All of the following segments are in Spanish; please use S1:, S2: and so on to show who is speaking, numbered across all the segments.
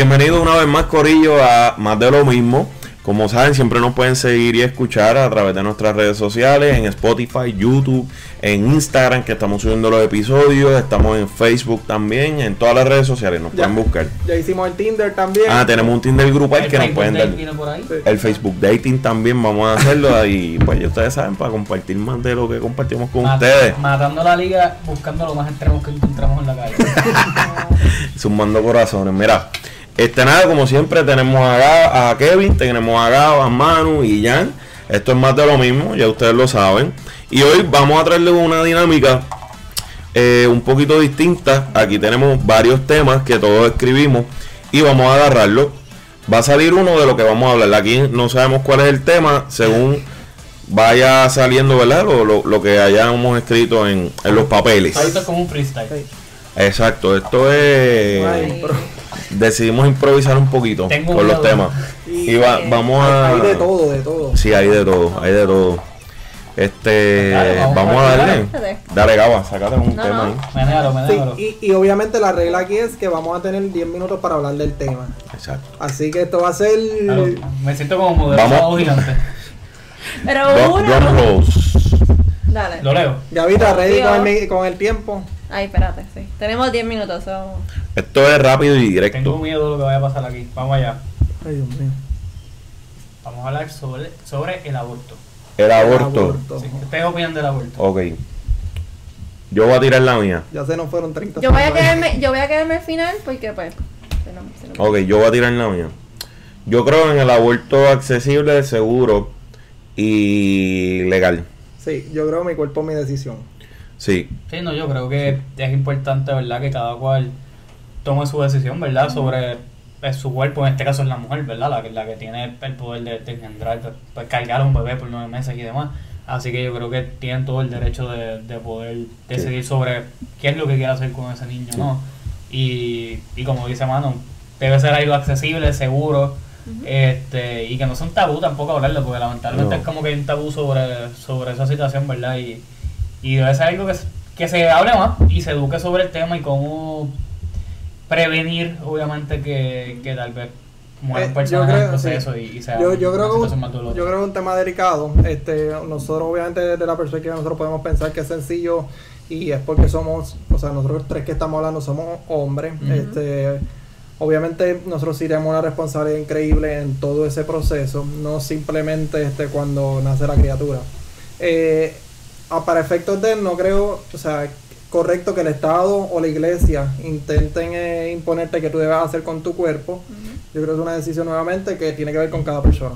S1: Bienvenido una vez más, Corillo, a Más de lo mismo. Como saben, siempre nos pueden seguir y escuchar a través de nuestras redes sociales, en Spotify, YouTube, en Instagram, que estamos subiendo los episodios, estamos en Facebook también, en todas las redes sociales nos
S2: Ya.
S1: pueden buscar.
S2: Ya hicimos el Tinder también.
S1: Ah, tenemos un Tinder grupal
S3: El
S1: que nos pueden dar.
S3: ahí.
S1: El Facebook Dating también vamos a hacerlo y pues ya ustedes saben, para compartir más de lo que compartimos con
S3: Mat-
S1: ustedes.
S3: Matando la liga, buscando lo más extremos que encontramos en la calle.
S1: Zumbando corazones. Mira, este nada, como siempre, tenemos a, Kevin, tenemos a Gabo, a Manu y Jan. Esto es más de lo mismo, ya ustedes lo saben. Y hoy vamos a traerles una dinámica eh, un poquito distinta. Aquí tenemos varios temas que todos escribimos y vamos a agarrarlo. Va a salir uno de lo que vamos a hablar. Aquí no sabemos cuál es el tema, según vaya saliendo, ¿verdad? Lo, lo- lo que hayamos escrito en, en los papeles.
S3: Es como un freestyle.
S1: Exacto, esto es
S2: Ay,
S1: decidimos improvisar un poquito
S3: Tengo
S1: con los temas.
S2: Y-
S1: Y va- vamos a.
S2: Hay de todo, de todo.
S1: Sí, hay de todo, hay de todo. Este,
S3: Dale, vamos
S1: vamos,
S3: a
S1: darle.
S4: Dale.
S1: Dale, Gaba, sácate un
S4: No,
S1: tema
S4: no.
S1: ahí.
S3: Menéalo,
S2: Sí,
S3: menéalo.
S2: y, y obviamente la regla aquí es que vamos a tener 10 minutos para hablar del tema.
S1: Exacto.
S2: Así que esto va a ser.
S3: Claro, Me siento como modelo
S1: Vamos.
S3: sábado gigante.
S4: Pero
S1: drum
S4: uno.
S1: rolls.
S4: Dale.
S3: Lo leo.
S2: Ya viste, ready con el, con el tiempo.
S4: Ay, espérate, sí. Tenemos 10 minutos. so-
S1: Esto es rápido y
S3: Tengo
S1: directo.
S3: miedo de lo que vaya a pasar aquí. Vamos allá.
S2: Ay, Dios mío.
S3: Vamos a hablar sobre, sobre el aborto.
S1: El aborto.
S2: Aborto.
S3: Sí, ¿Ustedes opinan del aborto?
S1: Ok. Yo voy a tirar la mía.
S2: Ya se nos fueron 30
S4: Yo voy a quedarme, yo voy a quedarme al final porque pues. si no- si no-
S1: Ok, yo voy a tirar la mía. Yo creo en el aborto accesible, seguro y legal.
S2: Sí, yo creo mi cuerpo, mi decisión.
S1: Sí.
S3: Sí, no, yo creo que es importante, ¿verdad? Que cada cual tome su decisión, ¿verdad? Sobre eh, su cuerpo, en este caso es la mujer, ¿verdad? La que, la que tiene el poder de, de engendrar, pues, pues, cargar a un bebé por nueve meses y demás. Así que yo creo que tienen todo el derecho de, de poder decidir sobre qué es lo que quiere hacer con ese niño, ¿no? Y, y como dice Mano, debe ser algo accesible, seguro, este y que no son tabú tampoco hablarlo, porque lamentablemente
S1: No.
S3: es como que hay un tabú sobre, sobre esa situación, ¿verdad? Y, y debe ser algo que, se- que se hable más y se eduque sobre el tema y cómo prevenir, obviamente, que, que tal vez mueran
S2: Eh,
S3: personas
S2: yo
S3: en el proceso
S2: sí.
S3: y, y sea
S2: Yo, yo, creo que, un- yo creo que es un tema delicado. Este, nosotros, obviamente, desde la perspectiva, nosotros podemos pensar que es sencillo y es porque somos, o sea, nosotros tres que estamos hablando somos hombres. Este, obviamente, nosotros sí tenemos una responsabilidad increíble en todo ese proceso, no simplemente este, cuando nace la criatura. Eh, ah, para efectos de, no creo, o sea, correcto que el Estado o la iglesia intenten eh, imponerte que tú debes hacer con tu cuerpo. Yo creo que es una decisión nuevamente que tiene que ver con cada persona.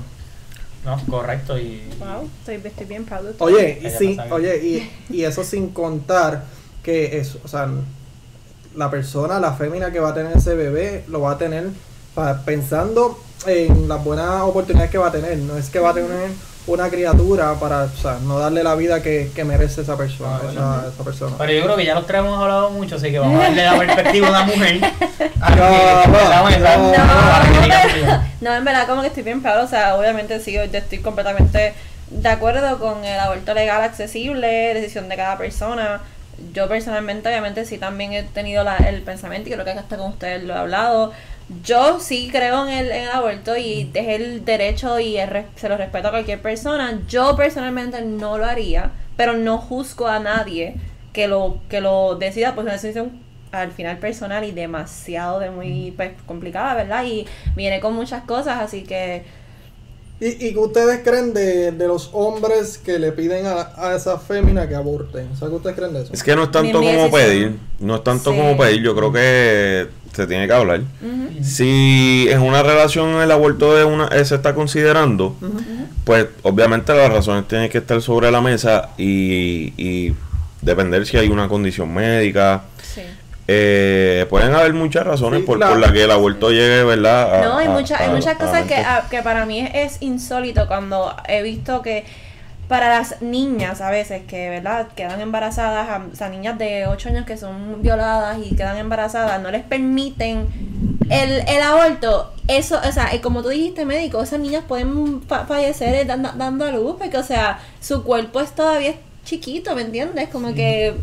S3: No, correcto. Y,
S4: Wow, estoy, estoy bien proud.
S2: Oye, y sí, oye, y, y eso sin contar que eso, o sea, la persona, la fémina que va a tener ese bebé, lo va a tener pa- pensando en las buenas oportunidades que va a tener. No es que va a tener una criatura para, o sea, no darle la vida que, que merece esa persona,
S3: Ah,
S2: esa, esa persona.
S3: Pero yo creo que ya los tres hemos hablado mucho, así que vamos a darle la perspectiva a una mujer.
S2: No,
S3: en
S4: verdad como que estoy bien proud, o sea, obviamente sí, yo estoy completamente de acuerdo con el aborto legal accesible, decisión de cada persona. Yo personalmente, obviamente, sí también he tenido el pensamiento y creo que hasta con ustedes lo he hablado. Yo sí creo en el, en el aborto y es el derecho y se lo respeto a cualquier persona. Yo personalmente no lo haría, pero no juzgo a nadie que lo que lo decida, pues es una decisión al final personal y demasiado de muy pues, complicada, ¿verdad? Y viene con muchas cosas, así que
S2: ¿Y, y qué ustedes creen de, de los hombres que le piden a, a esa fémina que aborten? O sea, ¿qué ustedes creen de eso?
S1: Es que no es tanto como pedir. No es tanto
S4: Sí.
S1: como pedir. Yo creo que se tiene que hablar. Si en una relación el aborto de una, eh, se está considerando, pues obviamente las razones tienen que estar sobre la mesa y, y depender si hay una condición médica.
S4: sí.
S1: Eh, pueden haber muchas razones
S2: Sí,
S1: por,
S2: la-
S1: por las que el aborto llegue, ¿verdad? a-
S4: No, hay,
S1: a-
S4: muchas hay muchas
S1: a
S4: cosas que, que para mí es, es insólito cuando he visto que para las niñas a veces que, ¿verdad? Quedan embarazadas, a- o sea, niñas de 8 años que son violadas y quedan embarazadas, no les permiten el, el aborto. Eso, o sea, eh, como tú dijiste, médico, esas niñas pueden fa- fallecer eh, dando, dando a luz porque, o sea, su cuerpo es todavía chiquito, ¿me entiendes? Como que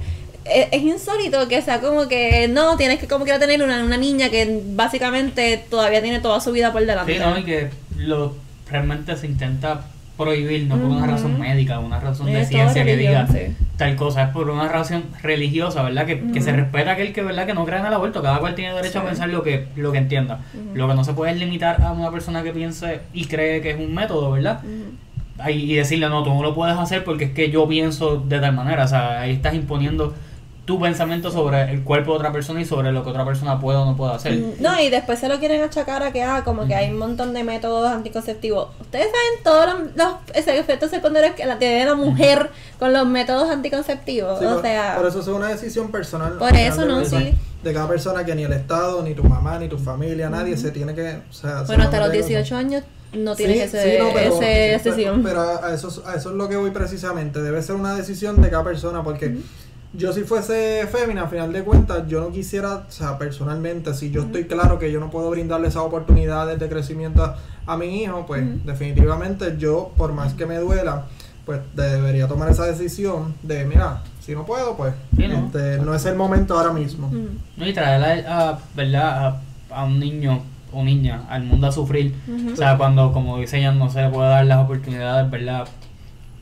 S4: es, es insólito que sea como que no, tienes que como quiera tener una, una niña que básicamente todavía tiene toda su vida por delante.
S3: Sí, ¿no? Y que lo realmente se intenta prohibir, no por una razón médica, una razón de
S4: Es
S3: ciencia que diga
S4: sí.
S3: tal cosa, es por una razón religiosa, ¿verdad? Que, que se respeta aquel que, ¿verdad? Que no cree en el aborto, cada cual tiene derecho a pensar lo que, lo que entienda. Lo que no se puede es limitar a una persona que piense y cree que es un método, ¿verdad? Y decirle, no, tú no lo puedes hacer porque es que yo pienso de tal manera. O sea, ahí estás imponiendo tu pensamiento sobre el cuerpo de otra persona y sobre lo que otra persona puede o no puede hacer.
S4: Mm, No, y después se lo quieren achacar a que, ah, como que hay un montón de métodos anticonceptivos. Ustedes saben todos los, los ese- efectos secundarios que la tiene la mujer con los métodos anticonceptivos.
S2: Sí,
S4: o
S2: por,
S4: sea,
S2: por eso es una decisión personal.
S4: Por eso, ¿no?
S2: de-
S4: Sí.
S2: De cada persona que ni el Estado, ni tu mamá, ni tu familia, nadie se tiene que. O sea, se
S4: bueno, hasta los
S2: somete a-
S4: 18 años no tienes
S2: Sí,
S4: ese,
S2: sí, no, pero-
S4: ese
S2: pero-
S4: decisión.
S2: Pero, a, eso, es- a eso es lo que voy precisamente. Debe ser una decisión de cada persona. Porque yo, si fuese fémina, a final de cuentas, yo no quisiera, o sea, personalmente, si yo estoy claro que yo no puedo brindarle esas oportunidades de crecimiento a, a mi hijo, pues definitivamente yo, por más que me duela, pues debería tomar esa decisión de, mira, si no puedo, pues
S3: Sí, ¿no?
S2: este, no es el momento ahora mismo.
S3: No, y traer a, a, ¿verdad? A, a un niño o niña al mundo a sufrir. O sea, cuando, como dice ella, no se le puede dar las oportunidades, ¿verdad?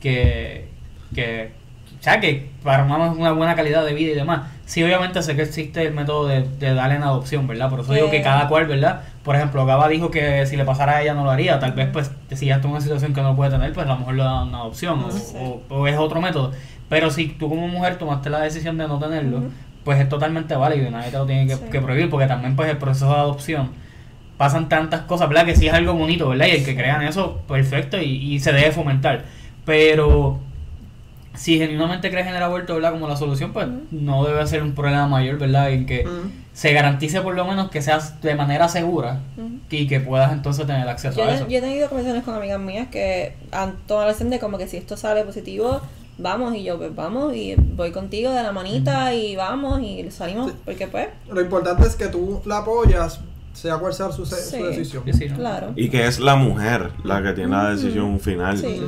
S3: Que, que, o sea, que para una, buena calidad de vida y demás. Sí, obviamente sé que existe el método de, de darle en adopción, ¿verdad? Por eso digo que cada cual, ¿verdad? Por ejemplo, Gaba dijo que si le pasara a ella no lo haría. Tal vez, pues, si ya está en una situación que no puede tener, pues a lo mejor le dan una adopción o- o, o es otro método. Pero si tú como mujer tomaste la decisión de no tenerlo, pues es totalmente válido y nadie te lo tiene que,
S4: Sí.
S3: que prohibir porque también pues el proceso de adopción pasan tantas cosas, ¿verdad? Que sí es algo bonito, ¿verdad? Y el que crean eso, perfecto y, y se debe fomentar. Pero si genuinamente crees en el aborto, ¿verdad? Como la solución, pues no debe ser un problema mayor, ¿verdad? En que
S2: Mm.
S3: se garantice por lo menos que seas de manera segura
S4: Ujú.
S3: y que puedas entonces tener acceso
S4: Yo,
S3: a eso.
S4: yo he tenido conversaciones con amigas mías que han tomado la decisión de como que si esto sale positivo, vamos y yo pues vamos y voy contigo de la manita y vamos y salimos
S2: Sí.
S4: porque pues,
S2: Lo importante es que tú la apoyas, sea cual sea su, su
S4: Sí.
S2: decisión.
S3: Sí, sí, ¿no?
S4: claro.
S1: Y que es la mujer la que tiene la decisión final.
S4: Sí.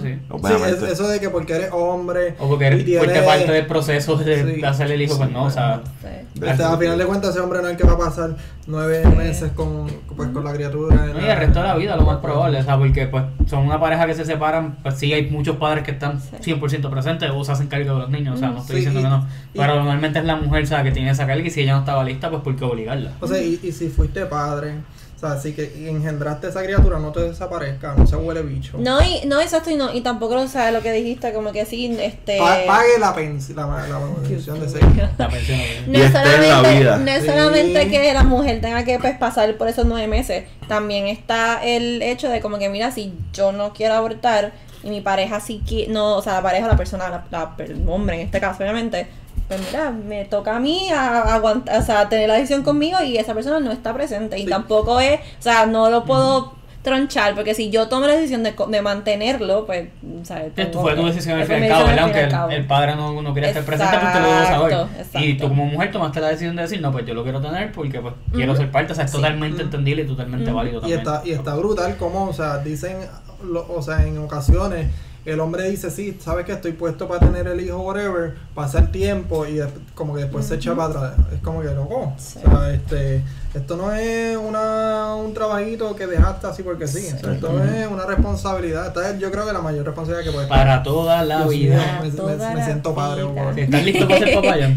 S2: Es- eso de que porque eres hombre
S3: O porque eres
S2: y tienes-
S3: fuiste parte del proceso de
S2: Sí.
S3: hacerle el hijo, pues
S1: Sí,
S3: no, o sea...
S4: Sí.
S2: Este, a final de cuentas ese hombre no es el que va a pasar nueve meses con, pues, con la criatura.
S3: No, y el resto de la vida, lo más probable, o sea, porque pues son una pareja que se separan, pues sí hay muchos padres que están
S4: Sí.
S3: 100% presentes o se hacen cargo de los niños, o sea, no estoy
S2: Sí,
S3: diciendo
S2: y-
S3: que no,
S2: y-
S3: pero normalmente es la mujer, o sea, que tiene esa carga y si ella no estaba lista, pues ¿por qué obligarla?
S2: O sea, y, y si fuiste padre, o sea, si que engendraste esa criatura, no te desaparezca, no se huele bicho.
S4: No, y, no, exacto, y, no, y tampoco lo sabes lo que dijiste, como que sí, este...
S2: Pa- pague la pensión, la, la manutención de ese.
S3: La pensión. ¿no?
S4: Es
S1: la
S4: solamente, no es
S2: Sí.
S4: solamente que la mujer tenga que pues, pasar por esos nueve meses, también está el hecho de como que mira, si yo no quiero abortar y mi pareja sí quiere, no, o sea, la pareja, la persona, la, la- el hombre en este caso obviamente, pues mira, me toca a mí a, aguantar, o sea, tener la decisión conmigo y esa persona no está presente y
S2: Sí.
S4: tampoco es, o sea, no lo puedo tronchar porque si yo tomo la decisión de, co- de mantenerlo, pues, o sea,
S3: Esto
S4: tengo
S3: fue tu decisión al fin y al cabo, ¿verdad? Aunque
S4: y
S3: el, padre no, no quería estar presente, pues te lo debo saber.
S4: Exacto,
S3: Y tú como mujer tomaste la decisión de decir, no, pues yo lo quiero tener porque pues quiero ser parte, o sea, es
S4: Sí.
S3: totalmente
S2: Ujú.
S3: entendible y totalmente válido
S2: Y
S3: también.
S2: está, y está brutal como, o sea, dicen, lo- o sea, en ocasiones el hombre dice, sí, sabes que estoy puesto para tener el hijo, whatever, pasa el tiempo y como que después se echa para atrás. Es como que loco.
S4: Sí.
S2: O sea, este, esto no es una, un trabajito que dejaste así porque sí. O sea, esto es una responsabilidad. Esta es, yo creo que la mayor responsabilidad que puede
S3: Para toda la vida.
S2: me, me-
S4: toda
S2: me
S4: la
S2: siento padre.
S3: ¿Estás listo para ser papá ya?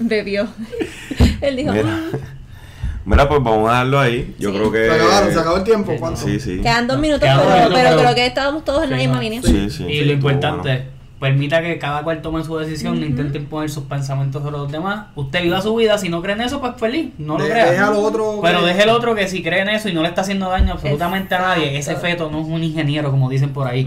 S4: Bebió. Él dijo,
S1: Mira. Mira, pues vamos a dejarlo ahí. Yo
S4: Sí.
S1: creo que.
S2: Se acabaron, se acabó el tiempo.
S3: Sí.
S2: ¿Cuánto?
S1: Sí, sí.
S4: Quedan dos minutos,
S3: Quedan dos
S4: pero,
S3: minutos,
S4: pero
S3: pero-
S4: creo que estábamos todos en la misma línea.
S1: Sí, sí.
S3: y
S1: sí,
S3: lo importante,
S1: bueno.
S3: permita que cada cual tome su decisión, no intente imponer sus pensamientos sobre los demás. Usted viva su vida, si no cree en eso, pues feliz, no lo
S2: De-
S3: crea.
S2: deja al otro
S3: Pero
S2: que-
S3: deje el otro que si cree en eso y no le está haciendo daño absolutamente a nadie, ese feto no es un ingeniero, como dicen por ahí.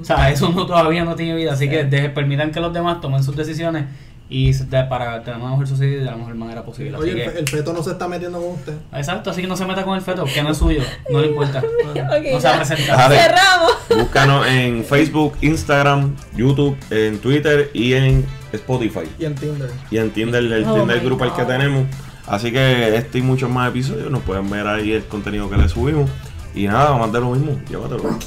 S3: O sea, eso no, todavía no tiene vida, así
S4: Sí.
S3: que deje- permitan que los demás tomen sus decisiones y para tener una mejor sociedad de la mejor manera posible. Así
S2: Oye, el,
S3: que,
S2: el feto no se está metiendo con usted.
S3: exacto, así que no se meta con el feto, que no es suyo, no le importa.
S4: Ok,
S3: No se va a
S4: ya.
S3: presentar.
S1: Dale.
S4: Cerramos.
S1: Búscanos en Facebook, Instagram, YouTube, en Twitter y en Spotify.
S2: Y en Tinder.
S1: Y en Tinder, el
S4: Oh
S1: Tinder grupo el que tenemos. Así que este y muchos más episodios nos pueden ver ahí el contenido que le subimos. Y nada, más de lo mismo. Llévatelo.